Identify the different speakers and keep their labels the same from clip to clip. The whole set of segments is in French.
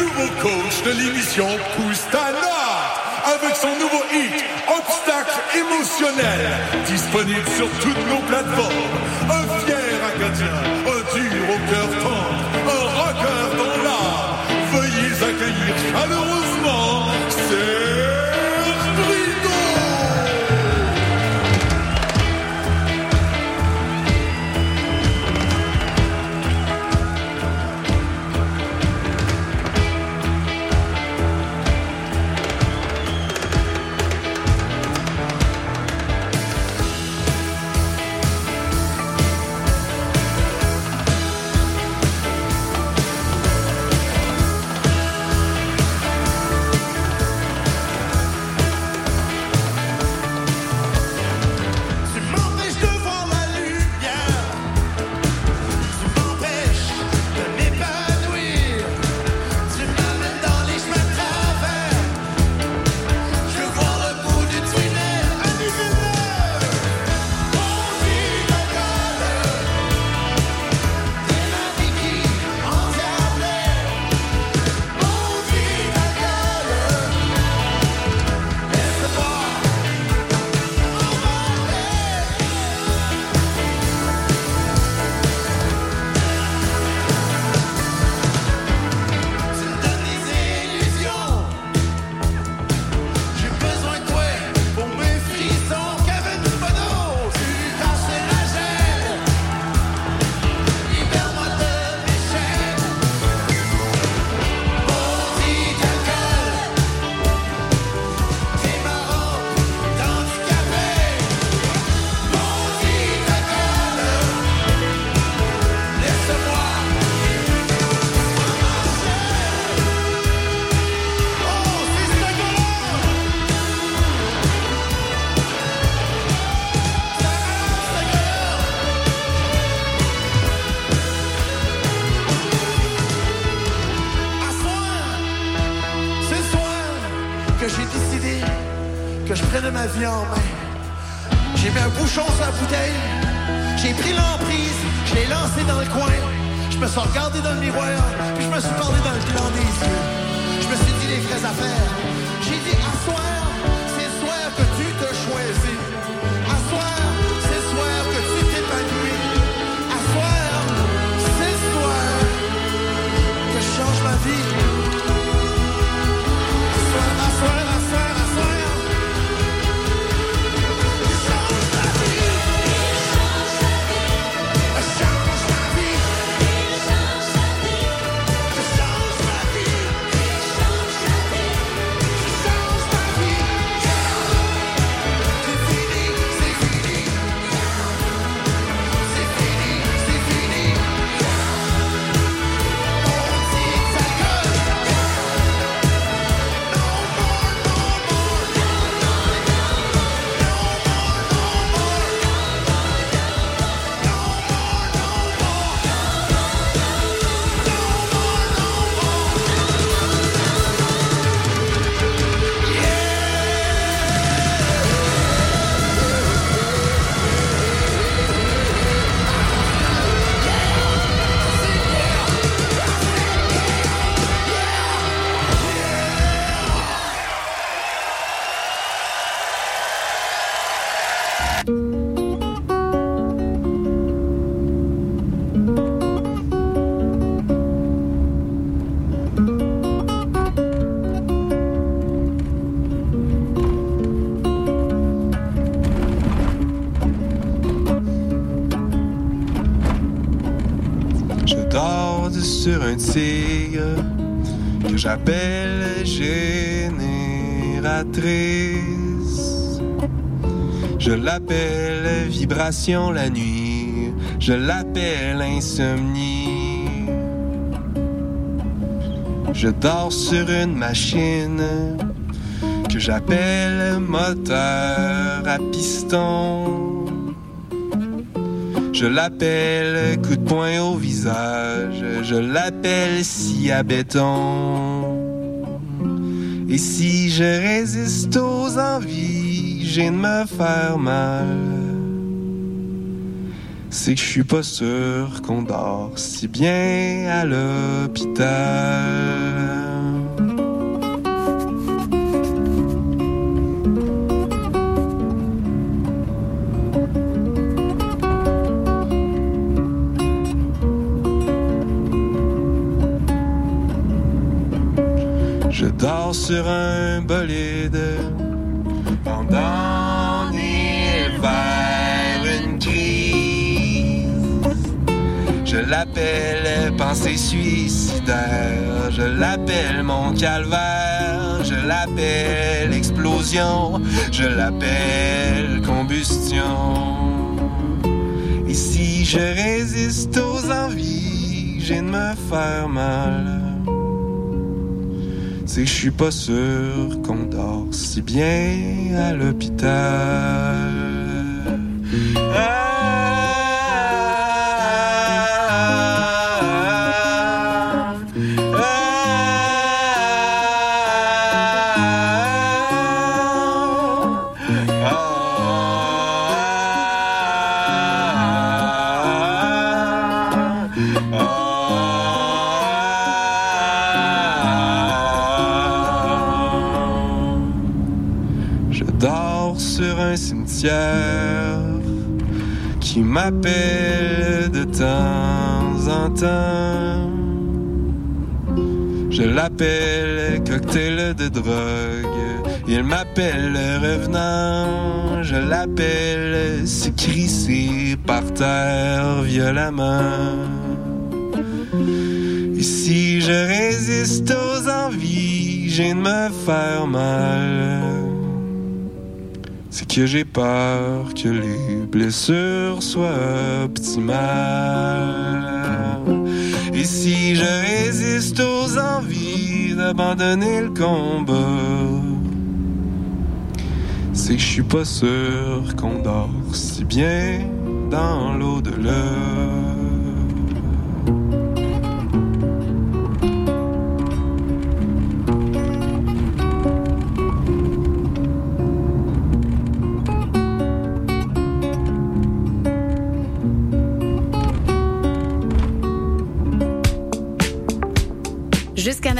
Speaker 1: nouveau coach de l'émission Pousse ta note avec son nouveau hit Obstacle émotionnel disponible sur toutes nos plateformes. Un fier acadien, un dur au cœur tendre, un rocker dans l'art Veuillez accueillir
Speaker 2: chaleureux Je me suis regardé dans le miroir,
Speaker 3: j'appelle génératrice. Je l'appelle vibration la nuit, je l'appelle insomnie. Je dors sur une machine que j'appelle moteur à piston. Je l'appelle coup de poing au visage, je l'appelle scie à béton. Et si je résiste aux envies, j'ai de me faire mal. C'est que je suis pas sûr qu'on dort si bien à l'hôpital. Sur un bolide. Pendant vers une crise. Je l'appelle pensée suicidaire, je l'appelle mon calvaire, je l'appelle explosion, je l'appelle combustion. Et si je résiste aux envies, j'ai de me faire mal c'est je suis pas sûr qu'on dort si bien à l'hôpital. Ah, Je l'appelle cocktail de drogue. Il m'appelle le revenant. Je l'appelle se par terre violemment. Et si je résiste aux envies, j'ai de me faire mal. C'est que j'ai peur que les blessures soient optimales. Et si je résiste aux envies d'abandonner le combat, c'est que je suis pas sûr qu'on dort si bien dans l'au-delà.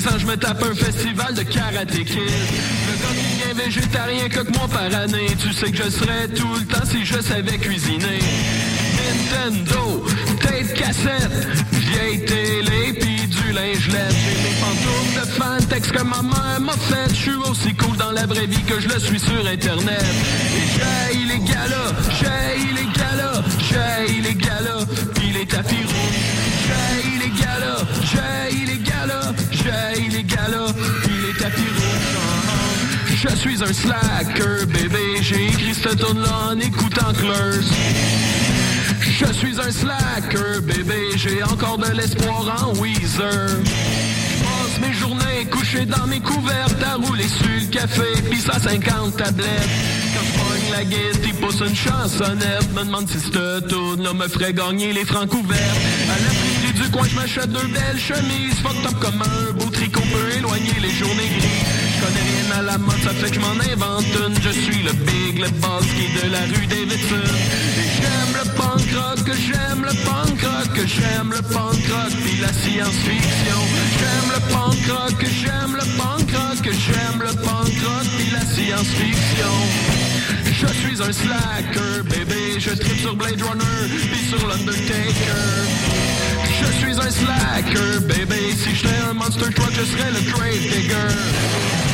Speaker 4: 893.ca.
Speaker 5: me tape un festival de karaté kid. Qui vient végétarien que moi par année. Tu sais que je serais tout le temps si je savais cuisiner. Nintendo, tape cassette, vieille télé pis du linge LED. J'ai mes pantoufles de Fantex que ma mère m'a fait. Je suis aussi cool dans la vraie vie que je le suis sur internet. Et j'ai les galas, j'ai les galas, j'ai les galas, Je suis un slacker, bébé, j'ai écrit cette tune là en écoutant Clers. Je suis un slacker, bébé, j'ai encore de l'espoir en Weezer. Passe mes journées couché dans mes couvertes à rouler sur le café, pis ça 50 tablettes. Quand je la guette, il pousse une chansonnette, me demande si cette tune là me ferait gagner les francs couverts. À la du coin, je m'achète deux belles chemises, fucked up comme un beau tricot peut éloigner les journées grises. Je connais rien à la mode, ça fait que je m'en invente une. Je suis le big, le boss qui de la rue Davidson. Et j'aime le punk rock, j'aime le punk rock, j'aime le punk rock, puis la science-fiction. J'aime le punk rock, j'aime le punk rock, j'aime le punk rock, puis la science-fiction. Je suis un slacker, bébé, je tripe sur Blade Runner, puis sur l'Undertaker. Je suis un slacker, bébé, si j'étais un monster truck, je serais le grave digger.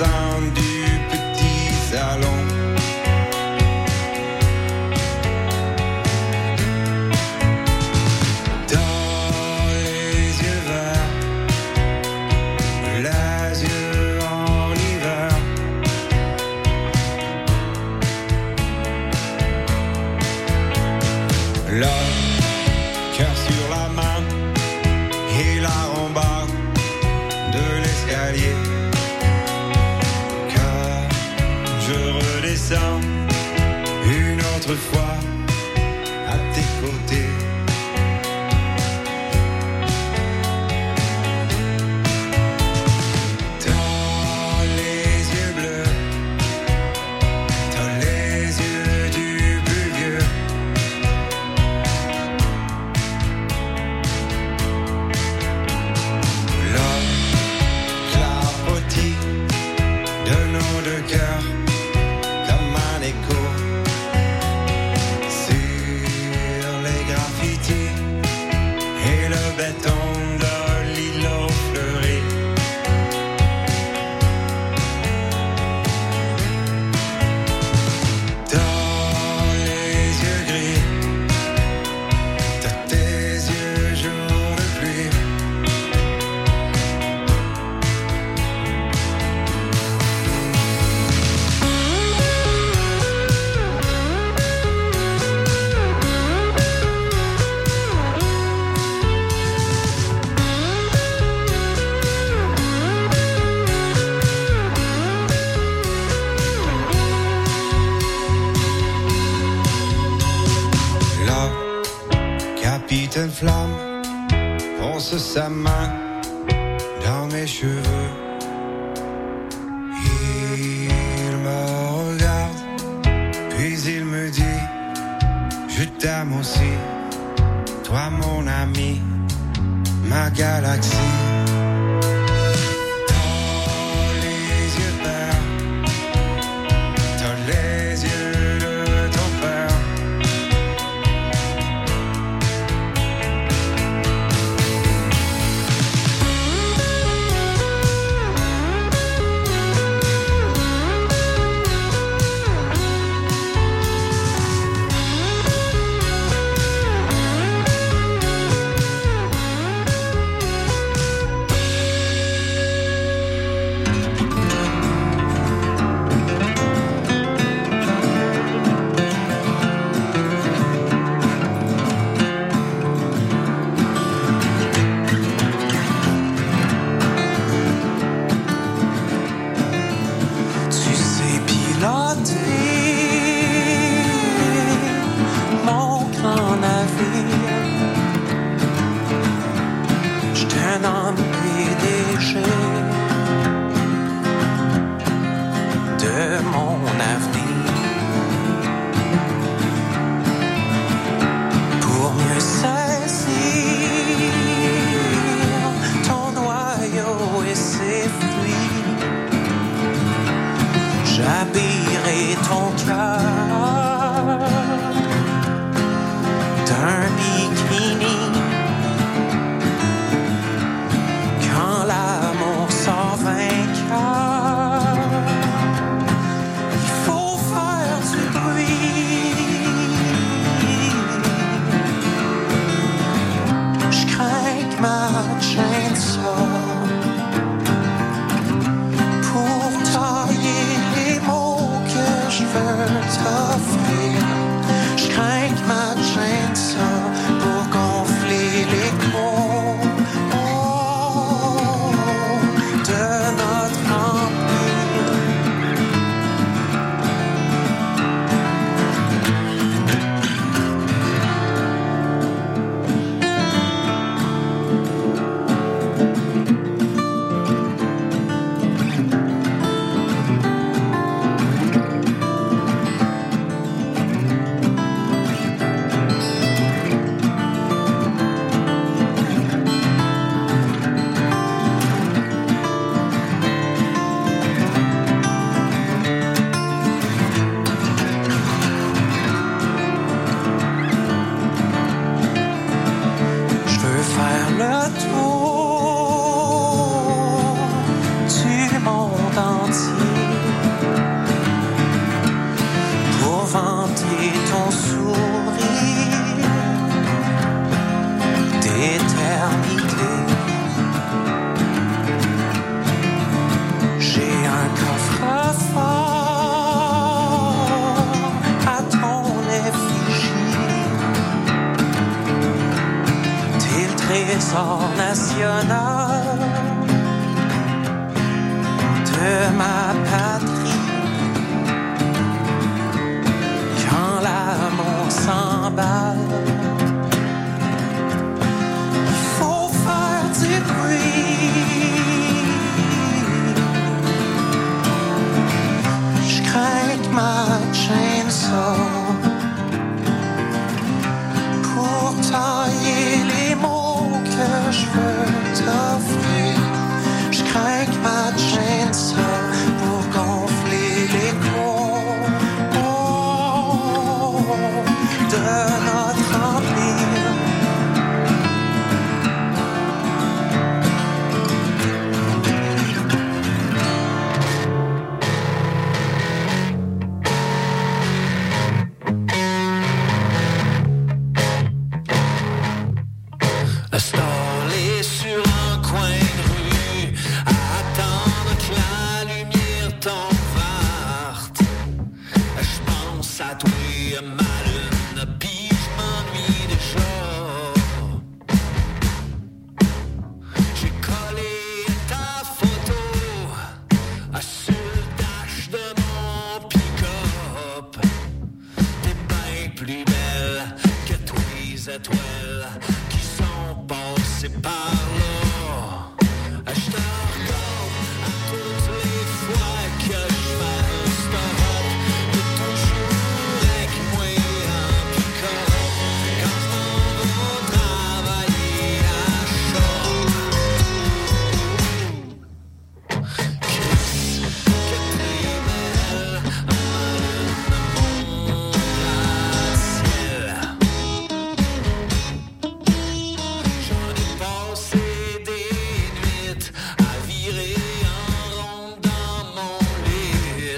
Speaker 6: La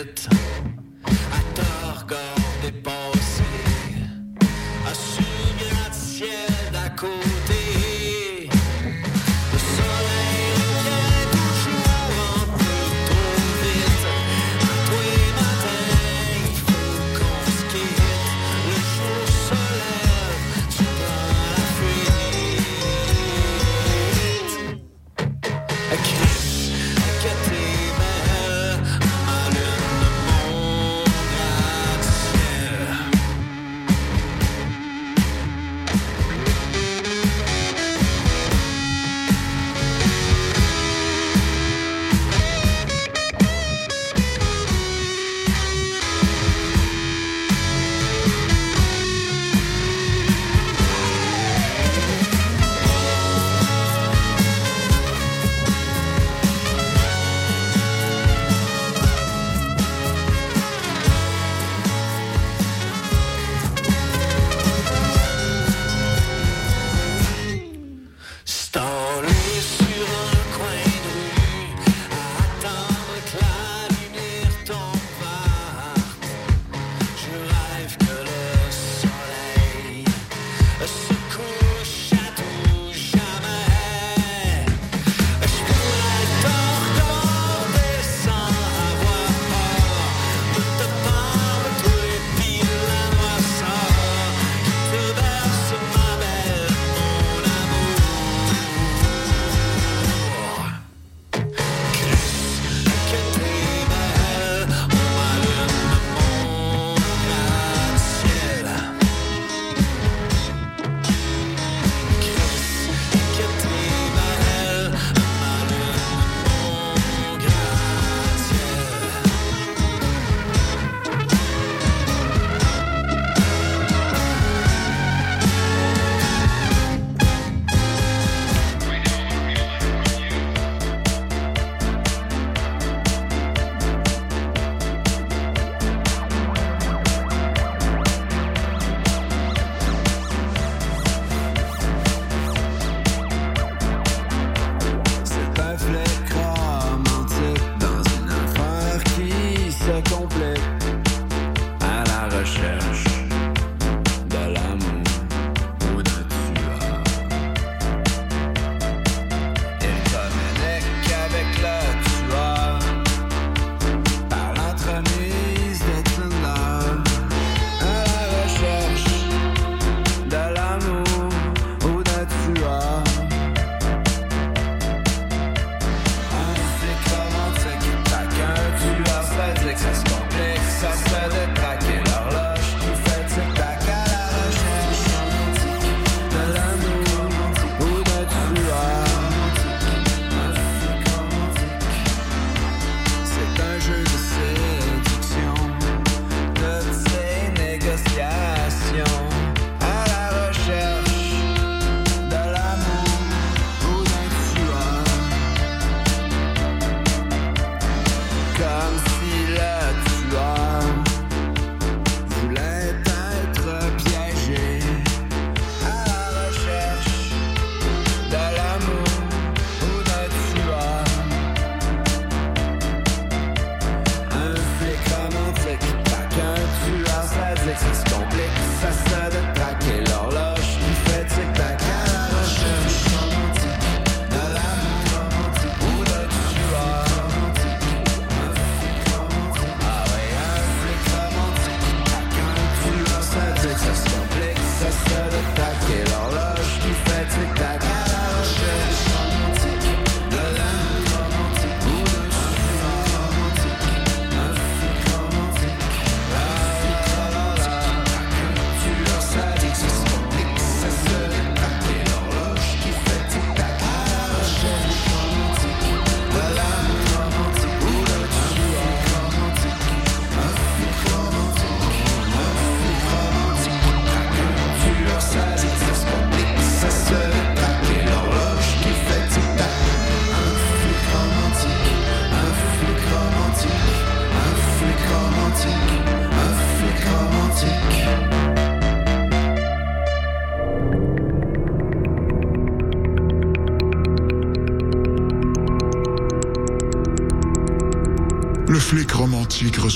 Speaker 1: Elliott.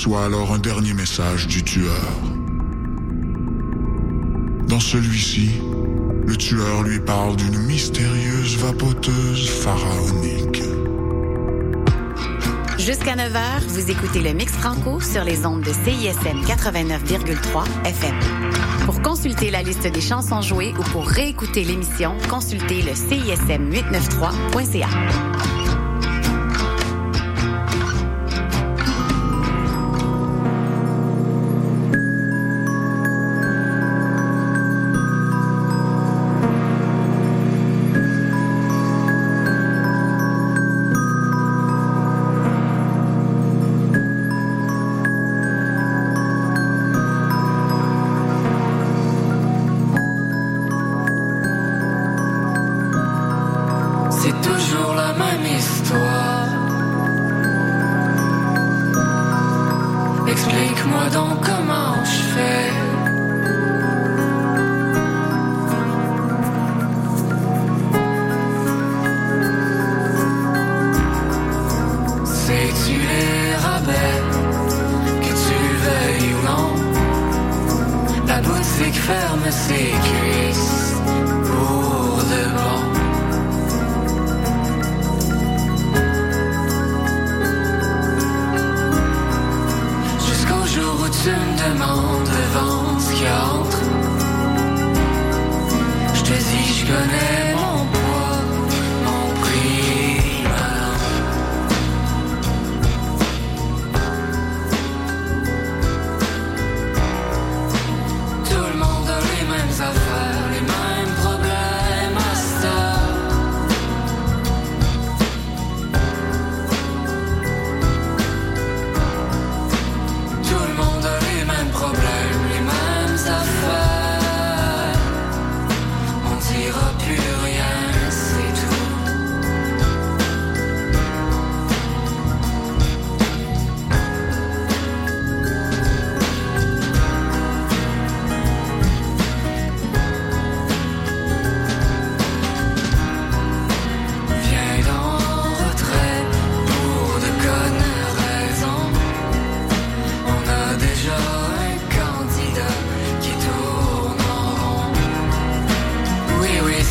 Speaker 1: reçoit alors un dernier message du tueur. Dans celui-ci, le tueur lui parle d'une mystérieuse vapoteuse pharaonique.
Speaker 4: Jusqu'à 9h, vous écoutez le Mix Franco sur les ondes de CISM 89,3 FM. Pour consulter la liste des chansons jouées ou pour réécouter l'émission, consultez le CISM 893.ca.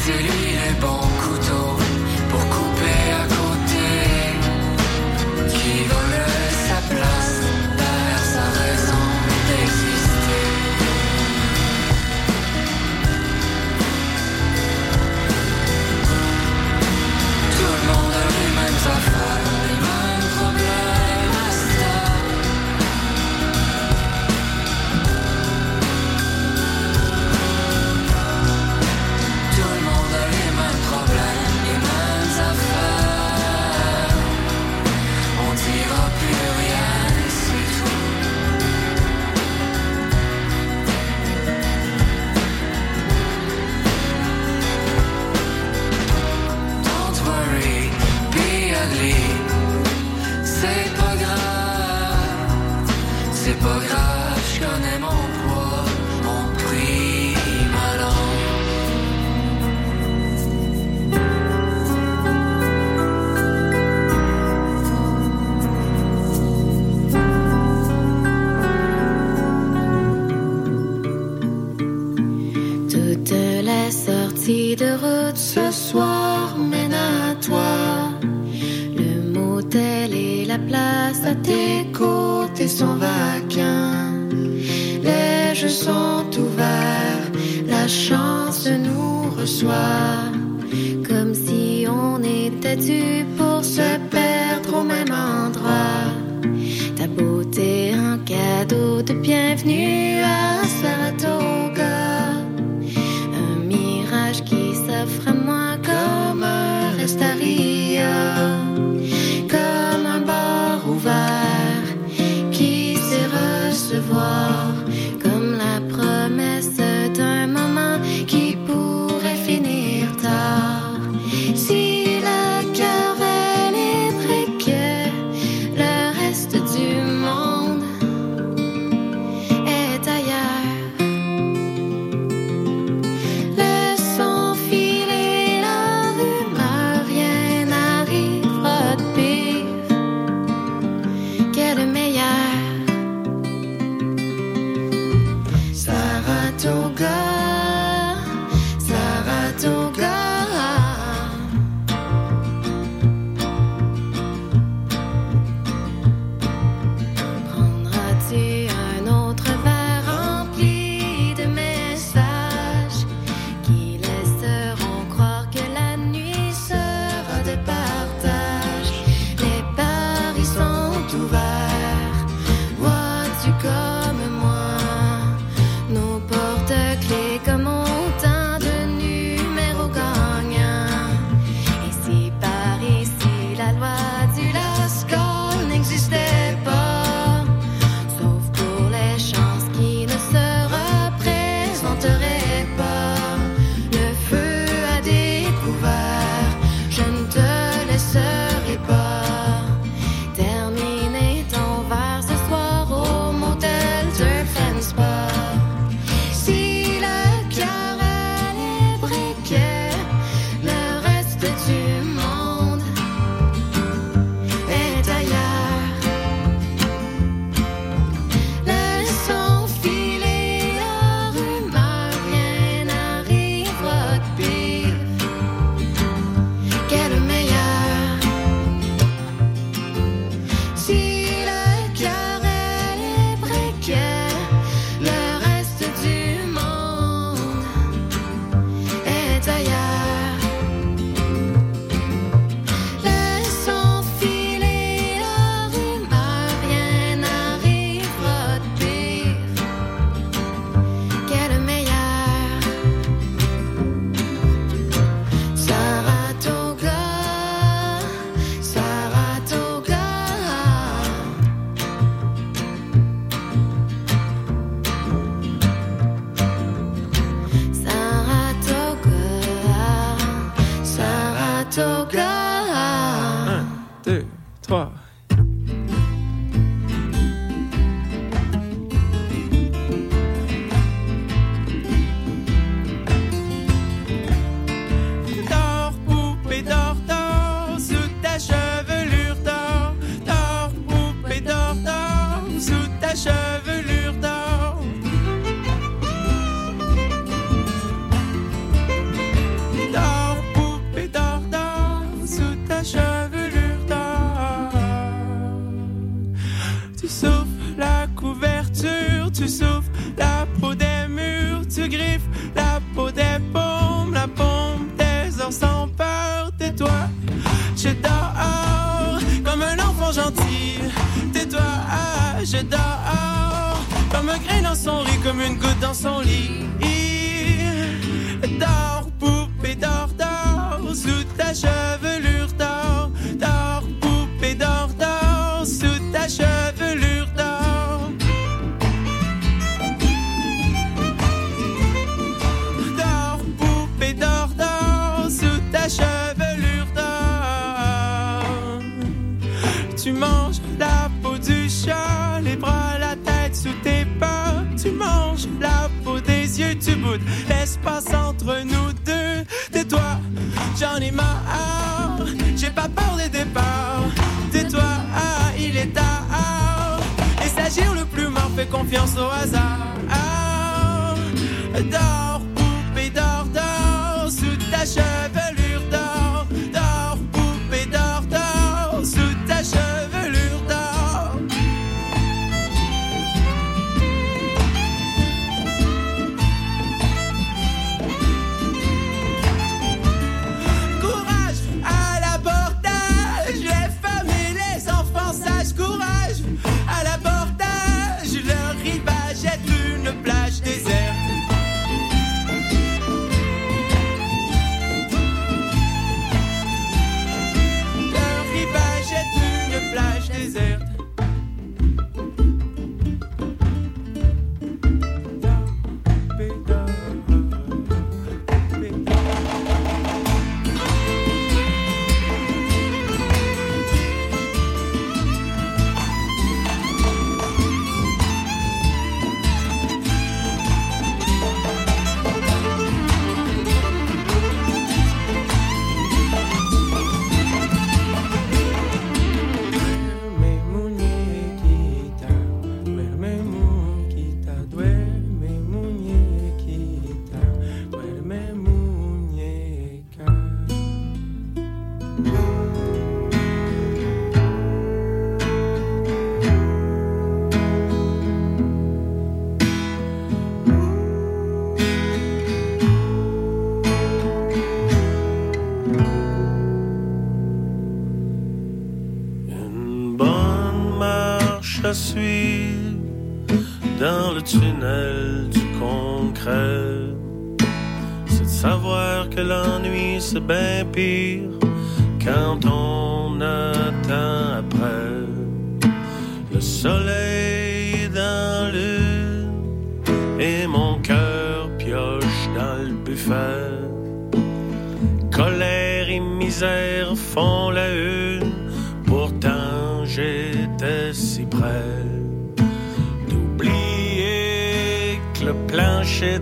Speaker 7: see you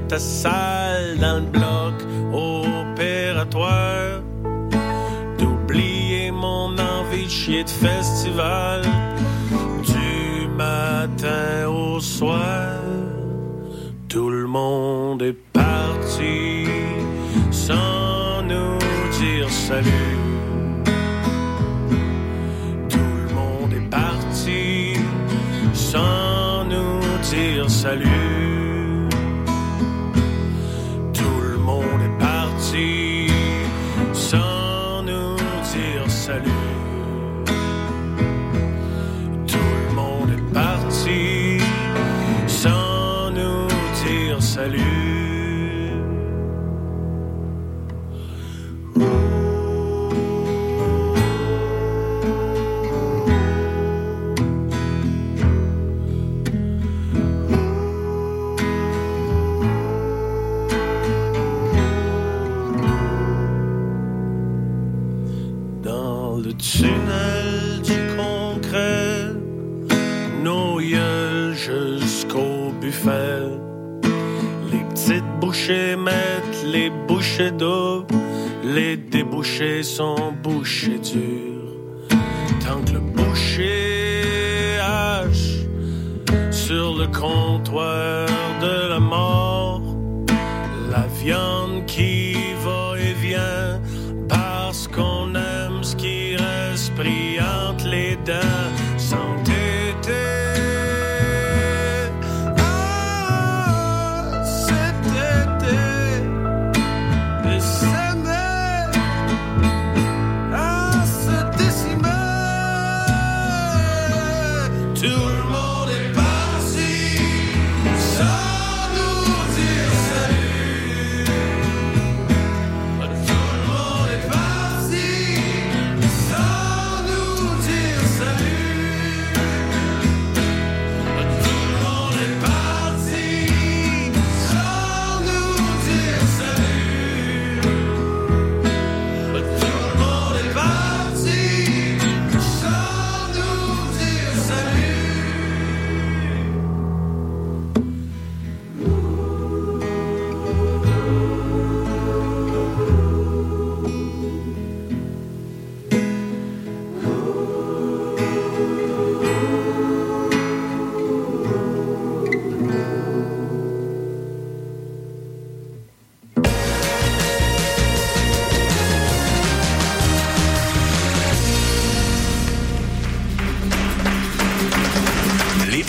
Speaker 7: plancher était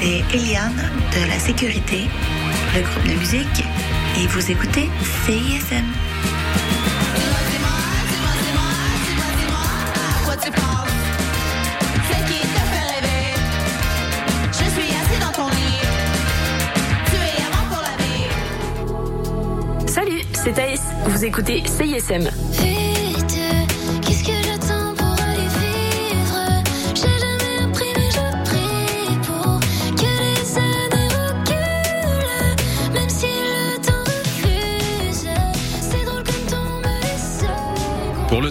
Speaker 8: c'est Eliane de la Sécurité, le groupe de musique, et vous écoutez CISM.
Speaker 9: Salut, c'est Thaïs. Vous écoutez CISM.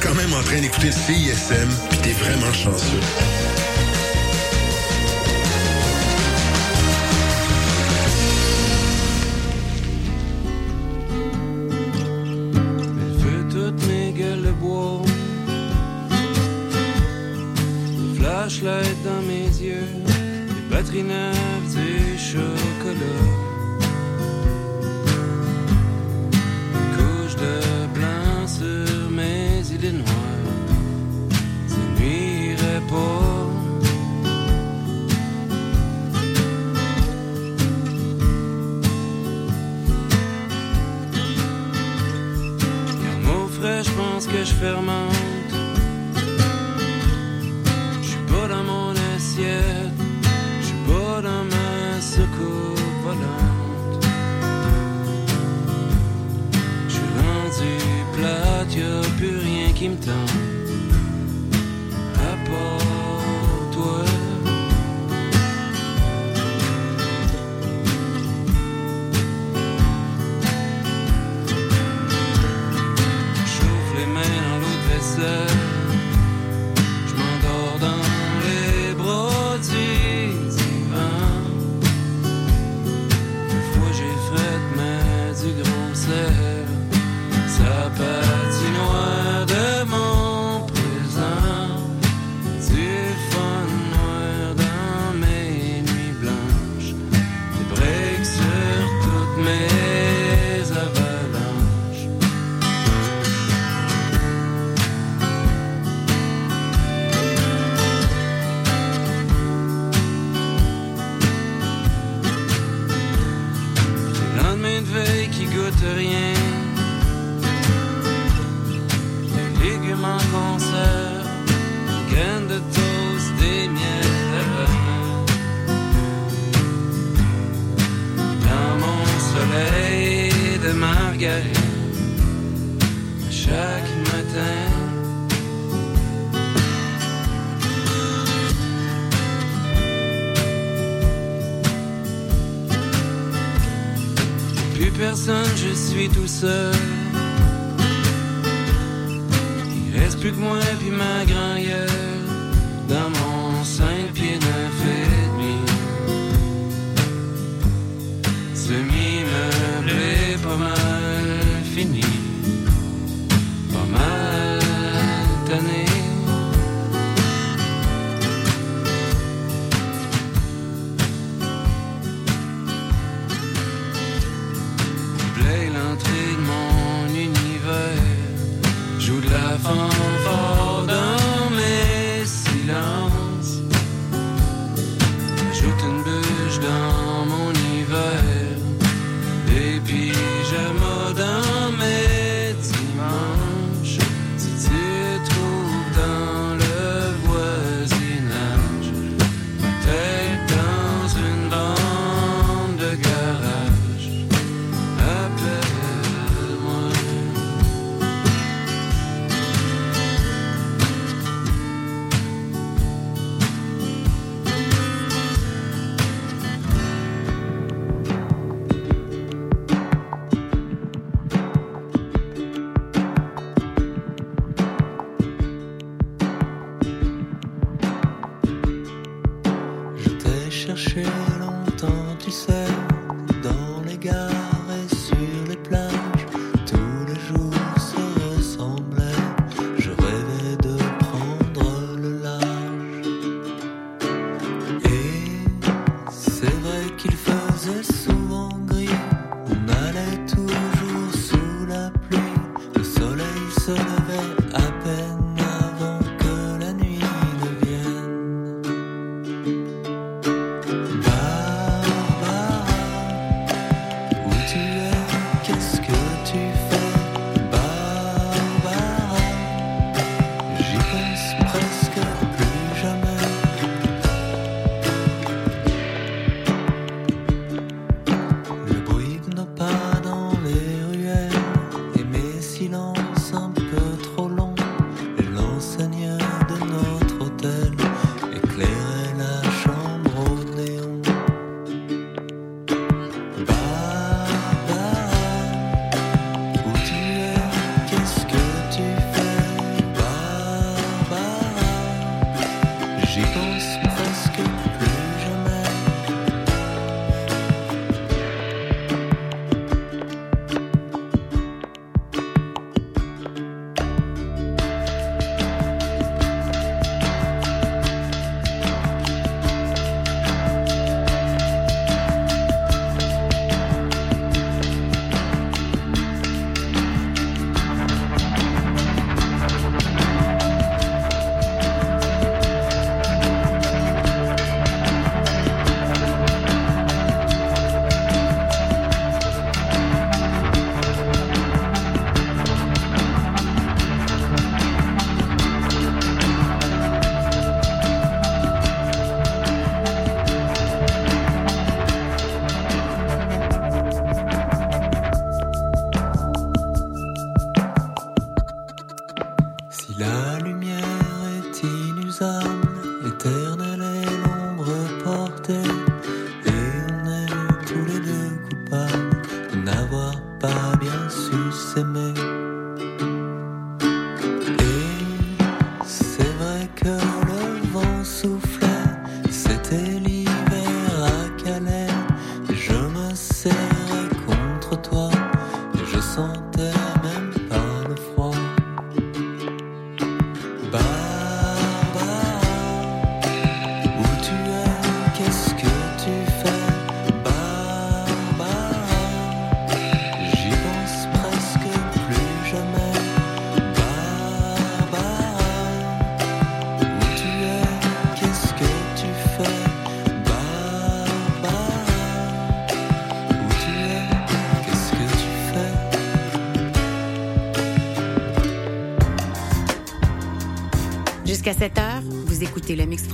Speaker 10: Quand même en train d'écouter CISM, puis t'es vraiment chanceux.
Speaker 11: Des graines de toast, des miels. Dans mon soleil de marguerite, chaque matin. Plus personne, je suis tout seul. Plus que moi puis ma grand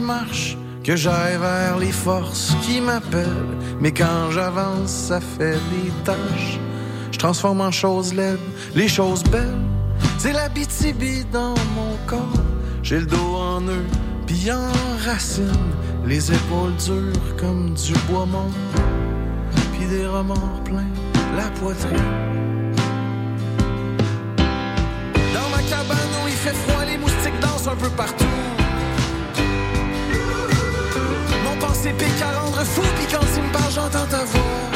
Speaker 12: marche, que j'aille vers les forces qui m'appellent. Mais quand j'avance, ça fait des tâches. Je transforme en choses laides les choses belles. C'est la BTB dans mon corps. J'ai le dos en nœud, puis en racine. Les épaules dures comme du bois mort. Puis des remords pleins la poitrine. Dans ma cabane où il fait froid, les moustiques dansent un peu partout. c'est pique à rendre fou, puis quand il me parle, j'entends ta voix.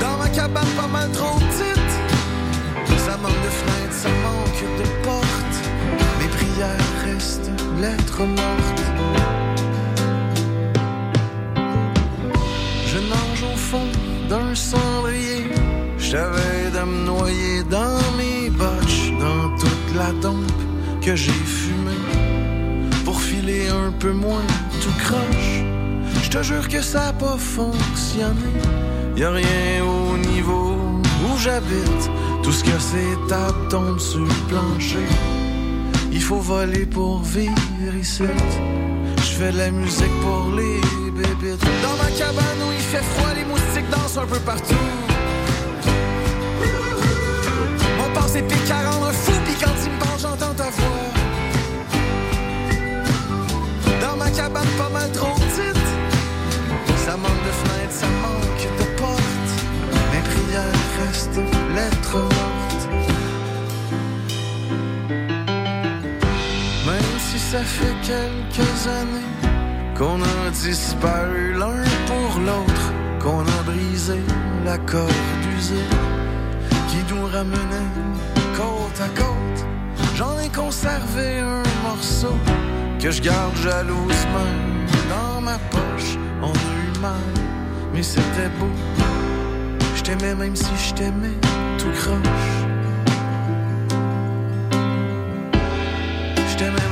Speaker 12: Dans ma cabane pas mal trop petite, ça manque de fenêtres, ça manque de portes. Mes prières restent lettres mortes. Je nage au fond d'un cendrier, j'avais à me noyer dans mes botches, dans toute la tombe que j'ai fait un peu moins tout croche. Je te jure que ça a pas fonctionné. Y a rien au niveau où j'habite. Tout ce que c'est table tombe sur le plancher. Il faut voler pour vivre ici. Je fais de la musique pour les bébites. Dans ma cabane où il fait froid, les moustiques dansent un peu partout. Mon passé pique à rendre fou, pis quand il me parle, j'entends ta voix. Cabane, pas mal trop. Ça manque de fenêtres, ça manque de portes. Mes prières restent lettres mortes. Même si ça fait quelques années qu'on a disparu l'un pour l'autre, qu'on a brisé la corde usée qui nous ramenait côte à côte. J'en ai conservé un morceau que je garde jalousement dans ma poche. On a eu mal, mais c'était beau. Je t'aimais même si je t'aimais tout croche. Je t'aimais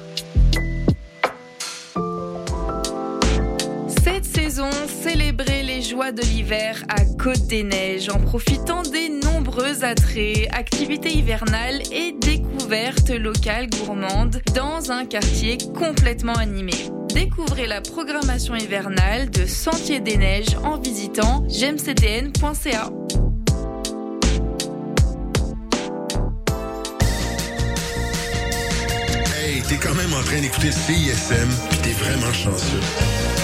Speaker 13: Saison, célébrez les joies de l'hiver à Côte des Neiges en profitant des nombreux attraits, activités hivernales et découvertes locales gourmandes dans un quartier complètement animé. Découvrez la programmation hivernale de Sentier des Neiges en visitant gemcdn.ca.
Speaker 10: Hey, t'es quand même en train d'écouter CISM, pis t'es vraiment chanceux.